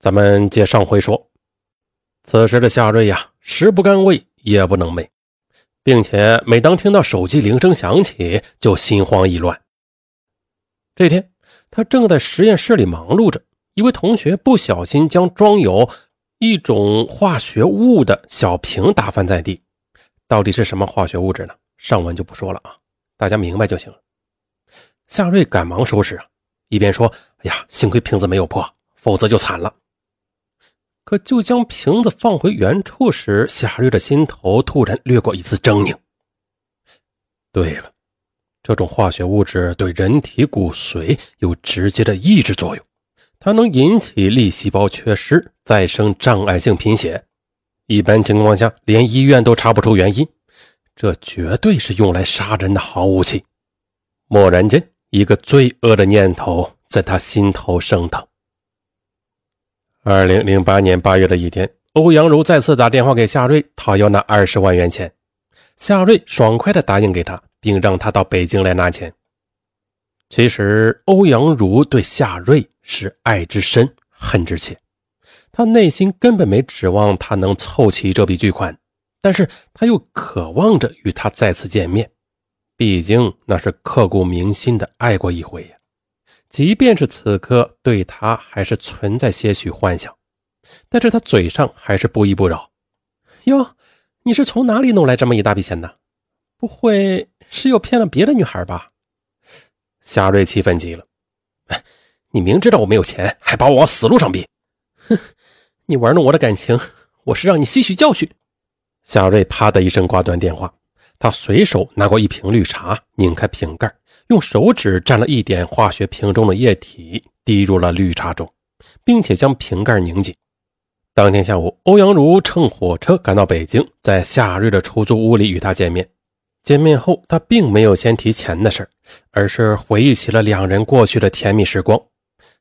咱们接上回说，此时的夏瑞呀，食不甘味，夜不能寐，并且每当听到手机铃声响起，就心慌意乱。这天，他正在实验室里忙碌着，一位同学不小心将装有一种化学物的小瓶打翻在地。到底是什么化学物质呢？上文就不说了啊，大家明白就行了。夏瑞赶忙收拾啊，一边说：“哎呀，幸亏瓶子没有破，否则就惨了。”可就将瓶子放回原处时，夏瑞的心头突然掠过一丝狰狞。对了，这种化学物质对人体骨髓有直接的抑制作用，它能引起粒细胞缺失，再生障碍性贫血。一般情况下，连医院都查不出原因，这绝对是用来杀人的好武器。蓦然间，一个罪恶的念头在他心头升腾。二零零八年八月的一天，欧阳如再次打电话给夏瑞，讨要那二十万元钱。夏瑞爽快地答应给他，并让他到北京来拿钱。其实，欧阳如对夏瑞是爱之深，恨之切。他内心根本没指望他能凑齐这笔巨款，但是他又渴望着与他再次见面，毕竟那是刻骨铭心的爱过一回呀。即便是此刻对他还是存在些许幻想，但是他嘴上还是不依不饶。哟，你是从哪里弄来这么一大笔钱的？不会是又骗了别的女孩吧？夏瑞气愤极了，你明知道我没有钱，还把我往死路上逼，哼！你玩弄我的感情，我是让你吸取教训。夏瑞啪的一声挂断电话，他随手拿过一瓶绿茶，拧开瓶盖。用手指蘸了一点化学瓶中的液体，滴入了绿茶中，并且将瓶盖拧紧。当天下午，欧阳如乘火车赶到北京，在夏瑞的出租屋里与他见面。见面后，他并没有先提钱的事而是回忆起了两人过去的甜蜜时光。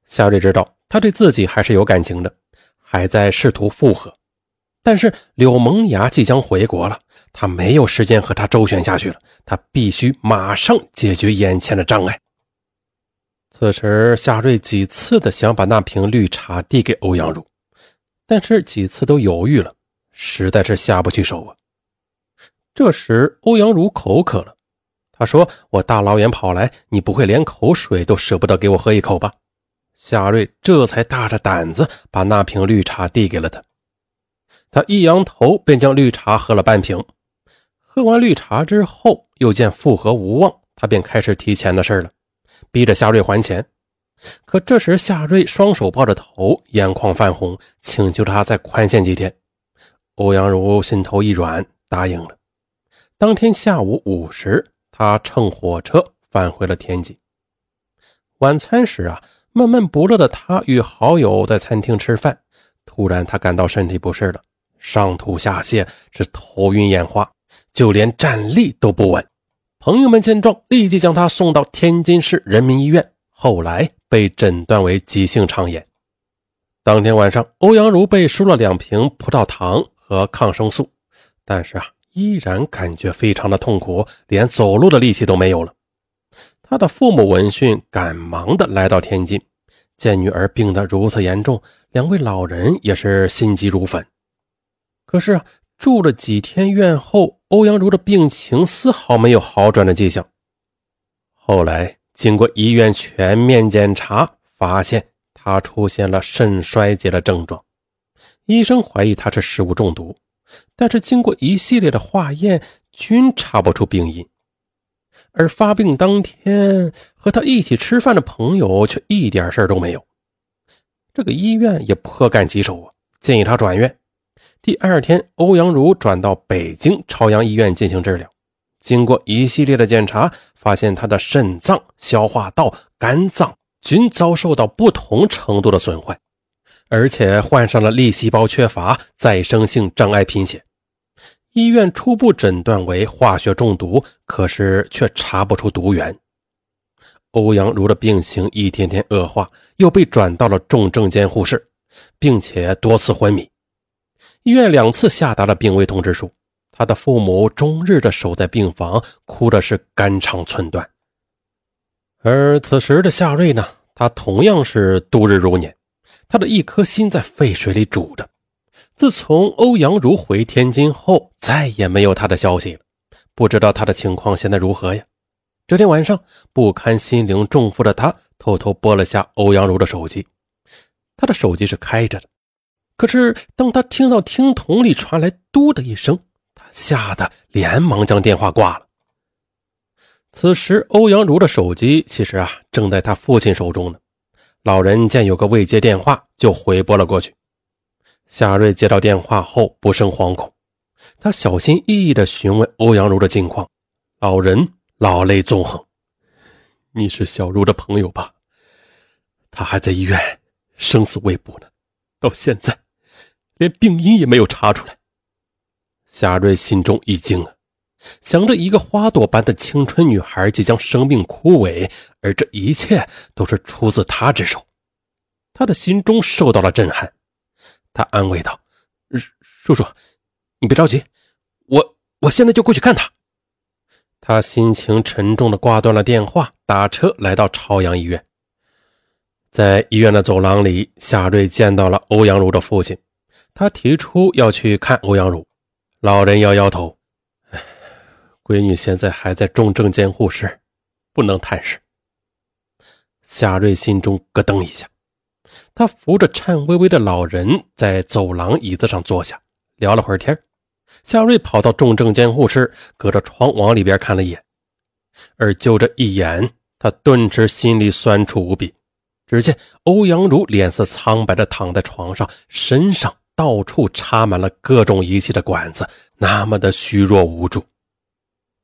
夏瑞知道他对自己还是有感情的，还在试图复合。但是柳萌芽即将回国了，他没有时间和他周旋下去了，他必须马上解决眼前的障碍。此时，夏瑞几次的想把那瓶绿茶递给欧阳如，但是几次都犹豫了，实在是下不去手啊。这时，欧阳如口渴了，他说：“我大老远跑来，你不会连口水都舍不得给我喝一口吧？”夏瑞这才大着胆子把那瓶绿茶递给了他。他一扬头，便将绿茶喝了半瓶。喝完绿茶之后，又见复合无望，他便开始提钱的事了，逼着夏瑞还钱。可这时，夏瑞双手抱着头，眼眶泛红，请求他再宽限几天。欧阳如心头一软，答应了。当天下午五时，他乘火车返回了天津。晚餐时啊，闷闷不乐的他与好友在餐厅吃饭，突然他感到身体不适了。上吐下泻，是头晕眼花，就连站立都不稳。朋友们见状，立即将他送到天津市人民医院，后来被诊断为急性肠炎。当天晚上，欧阳如被输了两瓶葡萄糖和抗生素，但是啊，依然感觉非常的痛苦，连走路的力气都没有了。他的父母闻讯，赶忙的来到天津，见女儿病得如此严重，两位老人也是心急如焚。可是，住了几天院后，欧阳如的病情丝毫没有好转的迹象。后来经过医院全面检查，发现他出现了肾衰竭的症状，医生怀疑他是食物中毒，但是经过一系列的化验，均查不出病因。而发病当天和他一起吃饭的朋友却一点事儿都没有。这个医院也颇干棘手啊，建议他转院。第二天，欧阳如转到北京朝阳医院进行治疗。经过一系列的检查，发现他的肾脏、消化道、肝脏均遭受到不同程度的损坏，而且患上了粒细胞缺乏、再生性障碍贫血。医院初步诊断为化学中毒，可是却查不出毒源。欧阳如的病情一天天恶化，又被转到了重症监护室，并且多次昏迷。医院两次下达了病危通知书，他的父母终日的守在病房，哭的是肝肠寸断。而此时的夏瑞呢，他同样是度日如年，他的一颗心在沸水里煮着。自从欧阳如回天津后，再也没有他的消息了。不知道他的情况现在如何呀？这天晚上，不堪心灵重负的他偷偷拨了下欧阳如的手机。他的手机是开着的，可是当他听到听筒里传来“嘟”的一声，他吓得连忙将电话挂了。此时，欧阳如的手机其实啊正在他父亲手中呢。老人见有个未接电话，就回拨了过去。夏瑞接到电话后不胜惶恐，他小心翼翼地询问欧阳如的近况。老人老泪纵横：“你是小茹的朋友吧？他还在医院，生死未卜呢。到现在，连病因也没有查出来。”夏瑞心中一惊啊，想着一个花朵般的青春女孩即将生命枯萎，而这一切都是出自他之手，他的心中受到了震撼。他安慰道：“叔叔，你别着急，我我现在就过去看他。”他心情沉重的挂断了电话，打车来到朝阳医院。在医院的走廊里，夏瑞见到了欧阳如的父亲。他提出要去看欧阳如，老人摇摇头：“哎，闺女现在还在重症监护室，不能探视。”夏瑞心中咯噔一下。他扶着颤巍巍的老人在走廊椅子上坐下，聊了会儿天。夏瑞跑到重症监护室，隔着窗往里边看了一眼，而就这一眼，他顿时心里酸楚无比。只见欧阳如脸色苍白的躺在床上，身上到处插满了各种仪器的管子，那么的虚弱无助。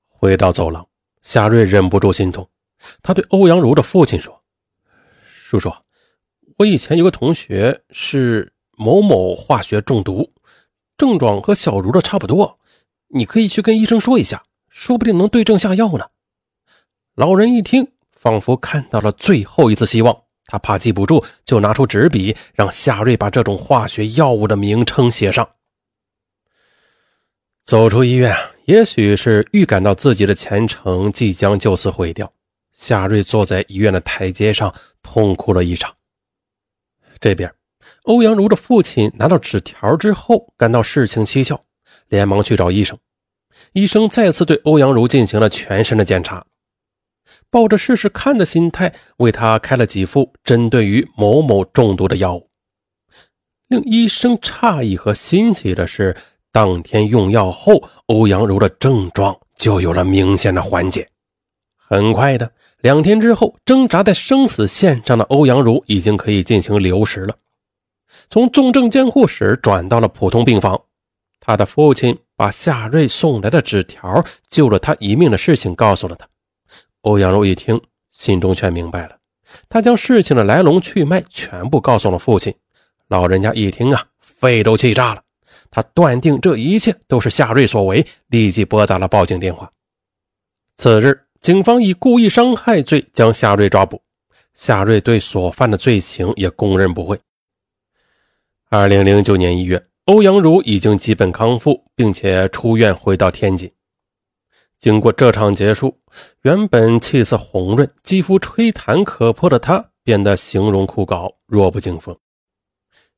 回到走廊，夏瑞忍不住心痛，他对欧阳如的父亲说：“叔叔。”我以前有个同学是某某化学中毒，症状和小茹的差不多，你可以去跟医生说一下，说不定能对症下药呢。老人一听，仿佛看到了最后一次希望，他怕记不住，就拿出纸笔，让夏瑞把这种化学药物的名称写上。走出医院，也许是预感到自己的前程即将就此毁掉，夏瑞坐在医院的台阶上，痛哭了一场。这边，欧阳如的父亲拿到纸条之后，感到事情蹊跷，连忙去找医生。医生再次对欧阳如进行了全身的检查，抱着试试看的心态，为他开了几副针对于某某中毒的药物。令医生诧异和欣喜的是，当天用药后，欧阳如的症状就有了明显的缓解。很快的。两天之后，挣扎在生死线上的欧阳如已经可以进行流食了。从重症监护室转到了普通病房，他的父亲把夏瑞送来的纸条救了他一命的事情告诉了他。欧阳柔一听，心中全明白了。他将事情的来龙去脉全部告诉了父亲。老人家一听啊，肺都气炸了。他断定这一切都是夏瑞所为，立即拨打了报警电话。次日。警方以故意伤害罪将夏瑞抓捕，夏瑞对所犯的罪行也供认不讳。二零零九年一月，欧阳如已经基本康复，并且出院回到天津。经过这场结束，原本气色红润、肌肤吹弹可破的他，变得形容枯槁、弱不禁风。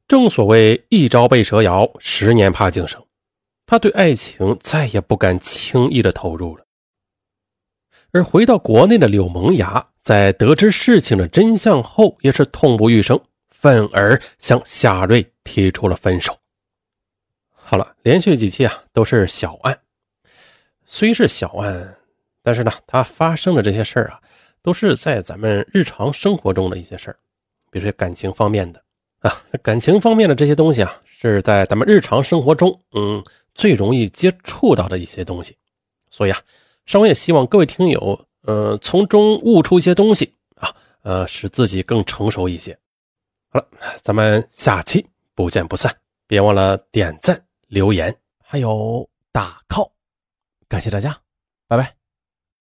正所谓一朝被蛇咬，十年怕井绳，他对爱情再也不敢轻易的投入了。而回到国内的柳萌芽，在得知事情的真相后，也是痛不欲生，愤而向夏瑞提出了分手。好了，连续几期啊都是小案，虽是小案，但是呢，它发生的这些事儿啊，都是在咱们日常生活中的一些事儿，比如说感情方面的啊，感情方面的这些东西啊，是在咱们日常生活中，嗯，最容易接触到的一些东西，所以啊。尚文也希望各位听友，呃，从中悟出一些东西啊，呃，使自己更成熟一些。好了，咱们下期不见不散，别忘了点赞、留言，还有打 call，感谢大家，拜拜。